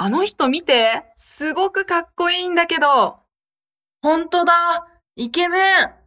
あの人見て、すごくかっこいいんだけど。ほんとだ、イケメン。